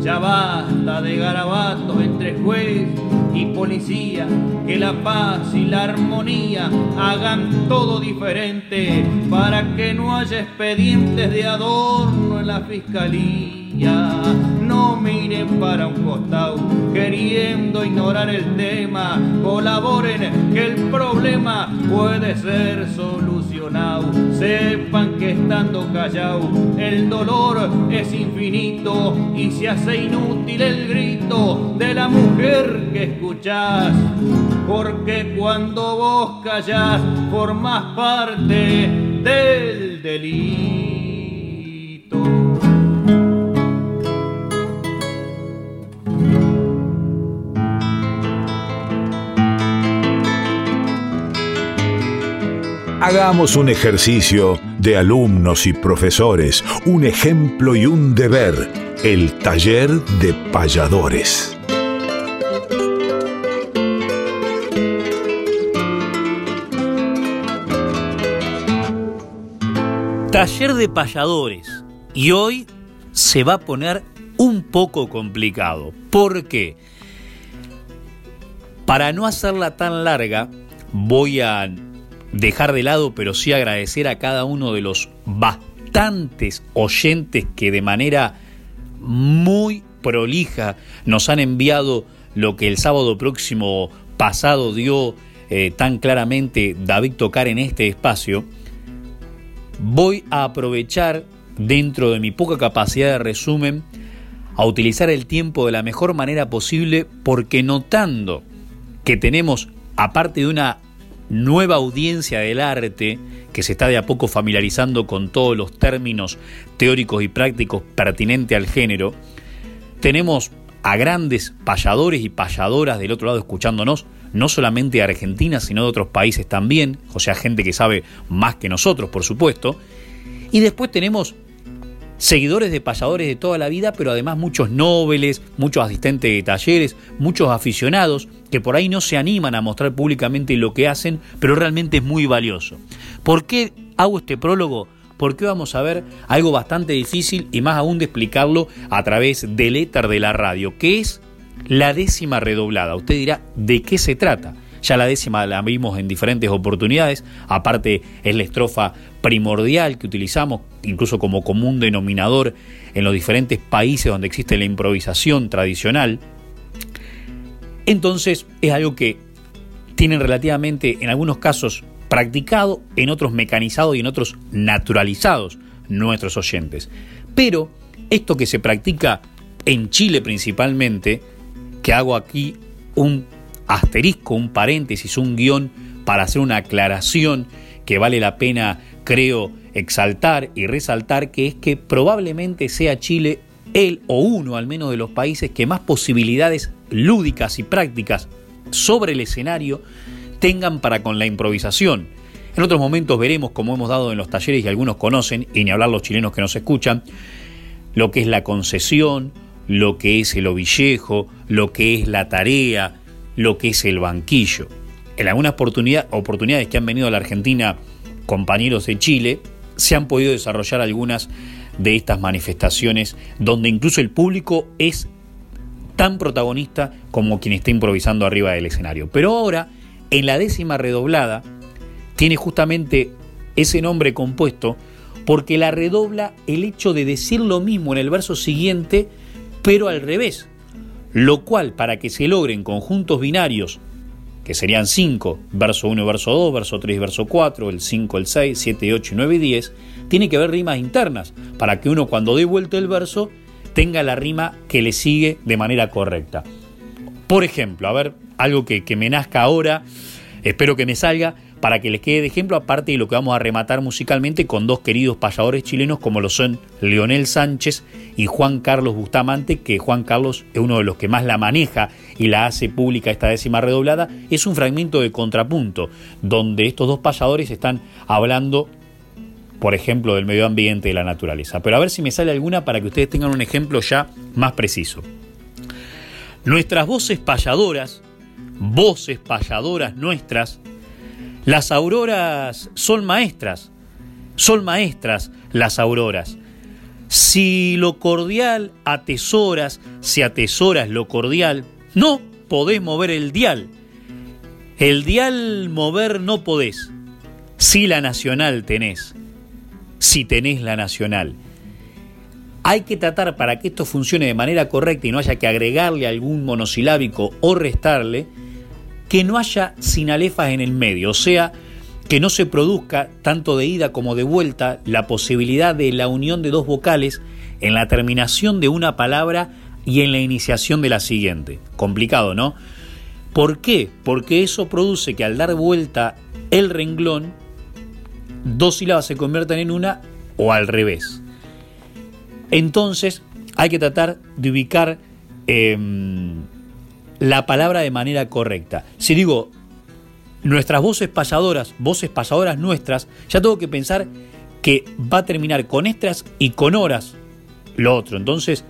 Ya basta de garabatos entre juez y policía, que la paz y la armonía hagan todo diferente para que no haya expedientes de adorno en la fiscalía. No miren para un costado queriendo ignorar el tema. Colaboren que el problema puede ser solucionado. Sepan que estando callado el dolor es infinito y se hace inútil el grito de la mujer que escuchás. Porque cuando vos callás formas parte del delito. Hagamos un ejercicio de alumnos y profesores, un ejemplo y un deber, el taller de payadores. Taller de payadores. Y hoy se va a poner un poco complicado. ¿Por qué? Para no hacerla tan larga, voy a dejar de lado, pero sí agradecer a cada uno de los bastantes oyentes que de manera muy prolija. Nos han enviado lo que el sábado próximo pasado dio eh, tan claramente David Tocar en este espacio. Voy a aprovechar, dentro de mi poca capacidad de resumen, a utilizar el tiempo de la mejor manera posible porque notando que tenemos, aparte de una nueva audiencia del arte que se está de a poco familiarizando con todos los términos teóricos y prácticos pertinentes al género, tenemos a grandes payadores y payadoras del otro lado escuchándonos, no solamente de Argentina, sino de otros países también, o sea, gente que sabe más que nosotros, por supuesto. Y después tenemos seguidores de payadores de toda la vida, pero además muchos nobles, muchos asistentes de talleres, muchos aficionados que por ahí no se animan a mostrar públicamente lo que hacen, pero realmente es muy valioso. ¿Por qué hago este prólogo? Porque vamos a ver algo bastante difícil y más aún de explicarlo a través del éter de la radio, que es la décima redoblada. Usted dirá, ¿de qué se trata? Ya la décima la vimos en diferentes oportunidades, aparte es la estrofa primordial que utilizamos incluso como común denominador en los diferentes países donde existe la improvisación tradicional. Entonces es algo que tienen relativamente en algunos casos practicado, en otros mecanizado y en otros naturalizados nuestros oyentes. Pero esto que se practica en Chile principalmente, que hago aquí un asterisco, un paréntesis, un guion para hacer una aclaración que vale la pena, creo, exaltar y resaltar, que es que probablemente sea Chile el o uno al menos de los países que más posibilidades lúdicas y prácticas sobre el escenario tengan para con la improvisación. En otros momentos veremos, como hemos dado en los talleres y algunos conocen, y ni hablar los chilenos que nos escuchan, lo que es la concesión, lo que es el ovillejo, lo que es la tarea, lo que es el banquillo. En algunas oportunidades que han venido a la Argentina compañeros de Chile, se han podido desarrollar algunas de estas manifestaciones donde incluso el público es tan protagonista como quien está improvisando arriba del escenario. Pero ahora, en la décima redoblada, tiene justamente ese nombre compuesto porque la redobla el hecho de decir lo mismo en el verso siguiente, pero al revés lo cual para que se logren conjuntos binarios, que serían 5, verso 1, verso 2, verso 3, verso 4, el 5, el 6, 7, 8, 9 y 10, tiene que haber rimas internas, para que uno cuando dé vuelta el verso tenga la rima que le sigue de manera correcta. Por ejemplo, a ver, algo que, que me nazca ahora, espero que me salga, para que les quede de ejemplo, aparte de lo que vamos a rematar musicalmente con dos queridos payadores chilenos como lo son Leonel Sánchez y Juan Carlos Bustamante, que Juan Carlos es uno de los que más la maneja y la hace pública esta décima redoblada, es un fragmento de contrapunto, donde estos dos payadores están hablando por ejemplo, del medio ambiente y la naturaleza. Pero a ver si me sale alguna para que ustedes tengan un ejemplo ya más preciso. Nuestras voces payadoras, voces payadoras nuestras, las auroras son maestras, son maestras las auroras. Si lo cordial atesoras, si atesoras lo cordial, no podés mover el dial. El dial mover no podés, si la nacional tenés, si tenés la nacional. Hay que tratar para que esto funcione de manera correcta y no haya que agregarle algún monosilábico o restarle, que no haya sinalefas en el medio, o sea, que no se produzca tanto de ida como de vuelta la posibilidad de la unión de dos vocales en la terminación de una palabra y en la iniciación de la siguiente. Complicado, ¿no? ¿Por qué? Porque eso produce que al dar vuelta el renglón, dos sílabas se conviertan en una o al revés. Entonces hay que tratar de ubicar em, la palabra de manera correcta. Si digo nuestras voces pasadoras, voces pasadoras nuestras, ya tengo que pensar que va a terminar con extras y con horas lo otro. Entonces,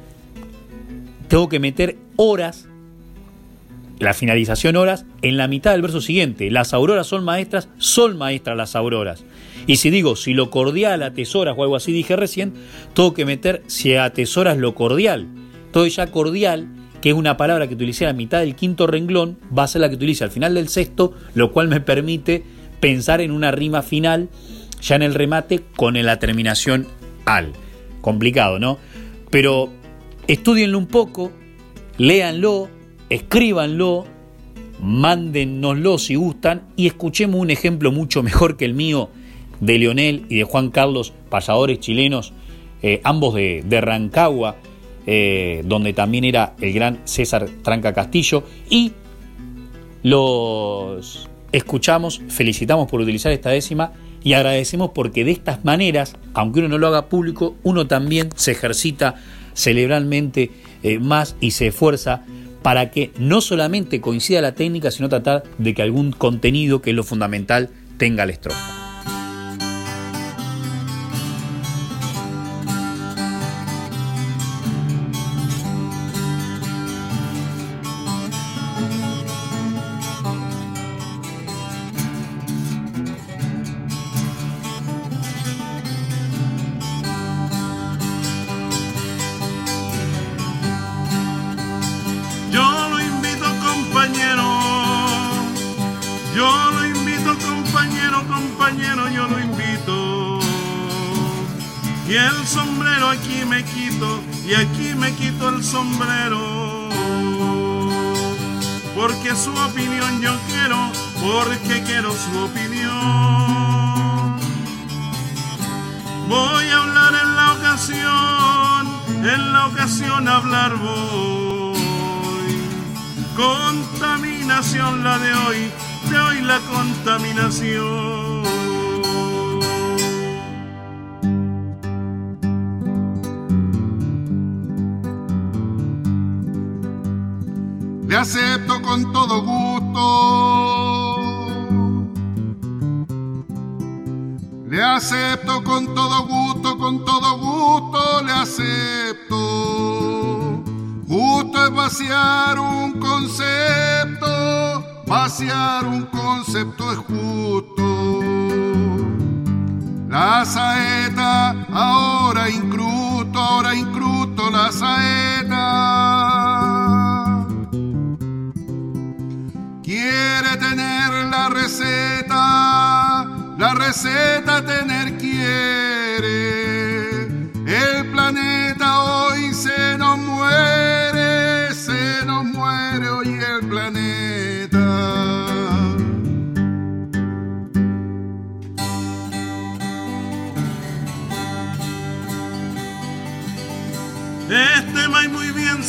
tengo que meter horas, la finalización horas, en la mitad del verso siguiente. Las auroras son maestras, son maestras las auroras. Y si digo, si lo cordial atesoras o algo así dije recién, tengo que meter si atesoras lo cordial. Todo ya cordial que es una palabra que utilicé a la mitad del quinto renglón, va a ser la que utilice al final del sexto, lo cual me permite pensar en una rima final, ya en el remate, con la terminación al. Complicado, ¿no? Pero estudienlo un poco, léanlo, escríbanlo, mándennoslo si gustan y escuchemos un ejemplo mucho mejor que el mío de Leonel y de Juan Carlos, pasadores chilenos, eh, ambos de, Rancagua, eh, donde también era el gran César Tranca Castillo, y los escuchamos, felicitamos por utilizar esta décima y agradecemos porque de estas maneras, aunque uno no lo haga público, uno también se ejercita cerebralmente eh, más y se esfuerza para que no solamente coincida la técnica, sino tratar de que algún contenido, que es lo fundamental, tenga la estrofa. la contaminación. saeta. Quiere tener la receta, la receta tener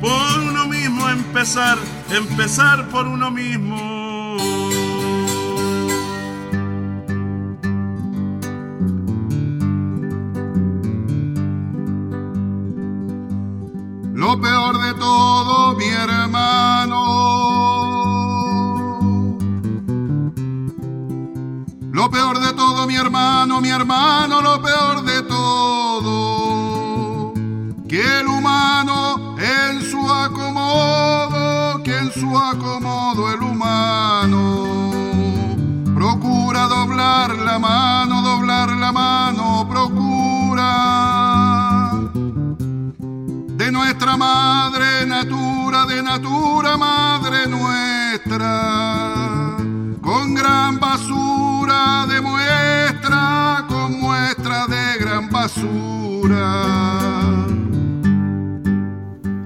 Por uno mismo empezar, empezar por uno mismo. Lo peor de todo, mi hermano. Lo peor de todo, mi hermano, mi hermano, lo peor de todo. Que el humano acomodo, que en su acomodo el humano procura doblar la mano, doblar la mano, procura de nuestra madre natura, de natura madre nuestra, con gran basura de muestra, con muestra de gran basura.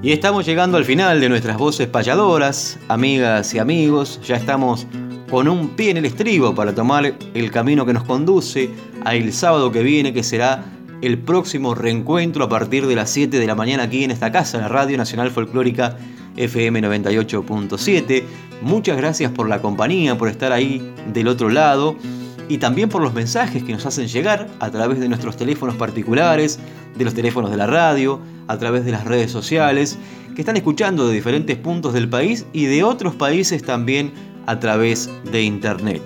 Y estamos llegando al final de nuestras voces payadoras, amigas y amigos, ya estamos con un pie en el estribo para tomar el camino que nos conduce a el sábado que viene, que será el próximo reencuentro a partir de las 7 de la mañana aquí en esta casa, la Radio Nacional Folclórica FM 98.7. Muchas gracias por la compañía, por estar ahí del otro lado y también por los mensajes que nos hacen llegar a través de nuestros teléfonos particulares, de los teléfonos de la radio, a través de las redes sociales, que están escuchando de diferentes puntos del país y de otros países también a través de internet.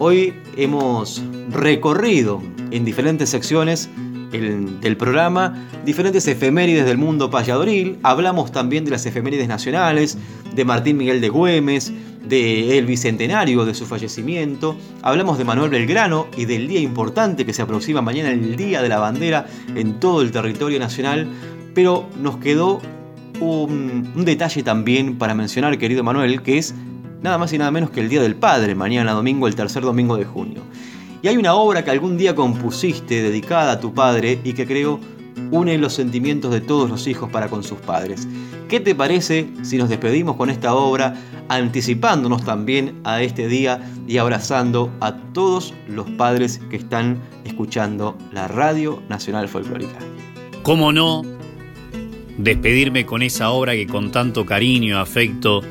Hoy hemos recorrido en diferentes secciones del programa diferentes efemérides del mundo payadoril. Hablamos también de las efemérides nacionales, de Martín Miguel de Güemes, del bicentenario de su fallecimiento. Hablamos de Manuel Belgrano y del día importante que se aproxima mañana, el Día de la Bandera en todo el territorio nacional. Pero nos quedó un, un detalle también para mencionar, querido Manuel, que es nada más y nada menos que el Día del Padre, mañana domingo, el tercer domingo de junio. Y hay una obra que algún día compusiste dedicada a tu padre y que creo une los sentimientos de todos los hijos para con sus padres. ¿Qué te parece si nos despedimos con esta obra, anticipándonos también a este día y abrazando a todos los padres que están escuchando la Radio Nacional Folclórica? ¿Cómo no despedirme con esa obra que con tanto cariño, afecto,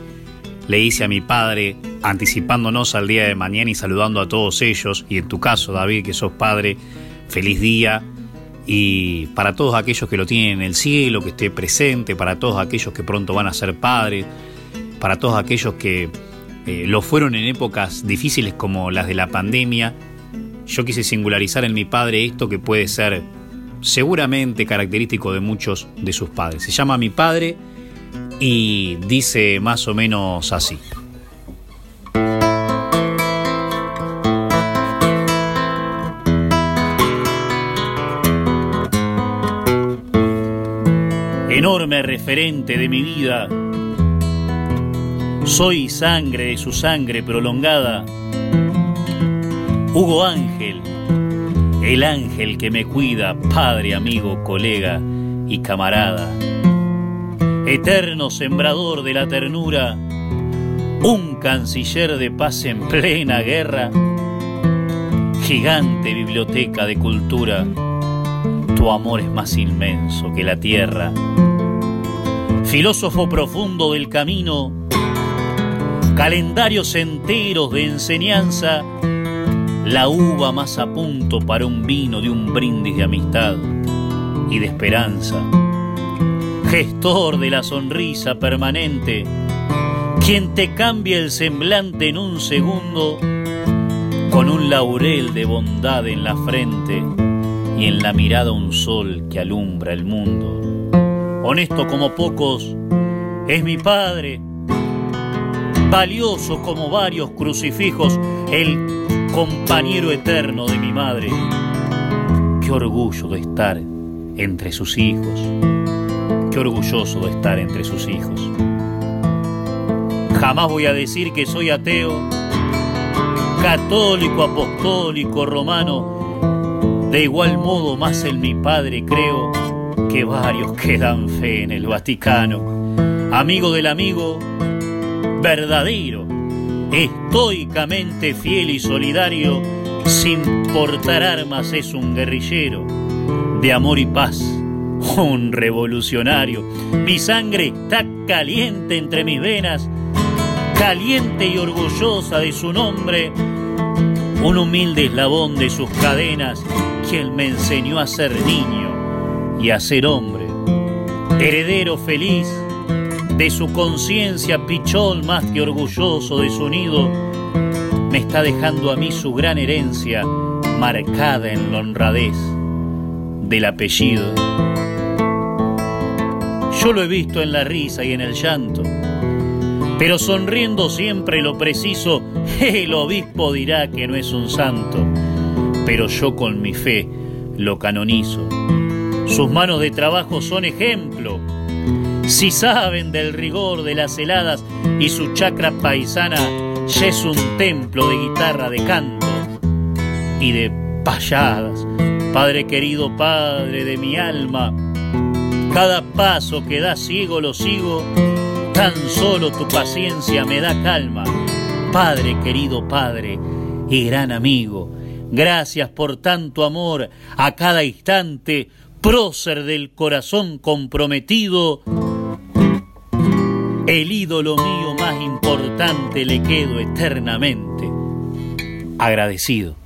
le hice a mi padre, anticipándonos al día de mañana y saludando a todos ellos, y en tu caso, David, que sos padre, feliz día, y para todos aquellos que lo tienen en el cielo, que esté presente, para todos aquellos que pronto van a ser padres, para todos aquellos que eh, lo fueron en épocas difíciles como las de la pandemia, yo quise singularizar en mi padre esto que puede ser seguramente característico de muchos de sus padres. Se llama Mi Padre y dice más o menos así. Enorme referente de mi vida, soy sangre de su sangre prolongada. Hugo Ángel, el ángel que me cuida, padre, amigo, colega y camarada. Eterno sembrador de la ternura, un canciller de paz en plena guerra, gigante biblioteca de cultura, tu amor es más inmenso que la tierra, filósofo profundo del camino, calendarios enteros de enseñanza, la uva más a punto para un vino de un brindis de amistad y de esperanza gestor de la sonrisa permanente, quien te cambia el semblante en un segundo con un laurel de bondad en la frente y en la mirada un sol que alumbra el mundo. Honesto como pocos, es mi padre, valioso como varios crucifijos, el compañero eterno de mi madre. Qué orgullo de estar entre sus hijos qué orgulloso de estar entre sus hijos. Jamás voy a decir que soy ateo, católico, apostólico, romano. De igual modo, más en mi padre creo que varios que dan fe en el Vaticano. Amigo del amigo, verdadero, estoicamente fiel y solidario, sin portar armas es un guerrillero de amor y paz un revolucionario. Mi sangre está caliente entre mis venas, caliente y orgullosa de su nombre, un humilde eslabón de sus cadenas, quien me enseñó a ser niño y a ser hombre, heredero feliz de su conciencia, pichón más que orgulloso de su nido, me está dejando a mí su gran herencia marcada en la honradez del apellido. Yo lo he visto en la risa y en el llanto. Pero sonriendo siempre lo preciso, el obispo dirá que no es un santo. Pero yo con mi fe lo canonizo. Sus manos de trabajo son ejemplo. Si saben del rigor de las heladas y su chacra paisana ya es un templo de guitarra de canto y de payadas. Padre querido, Padre de mi alma, cada paso que da ciego lo sigo, tan solo tu paciencia me da calma. Padre querido Padre y gran amigo, gracias por tanto amor a cada instante, prócer del corazón comprometido. El ídolo mío más importante le quedo eternamente agradecido.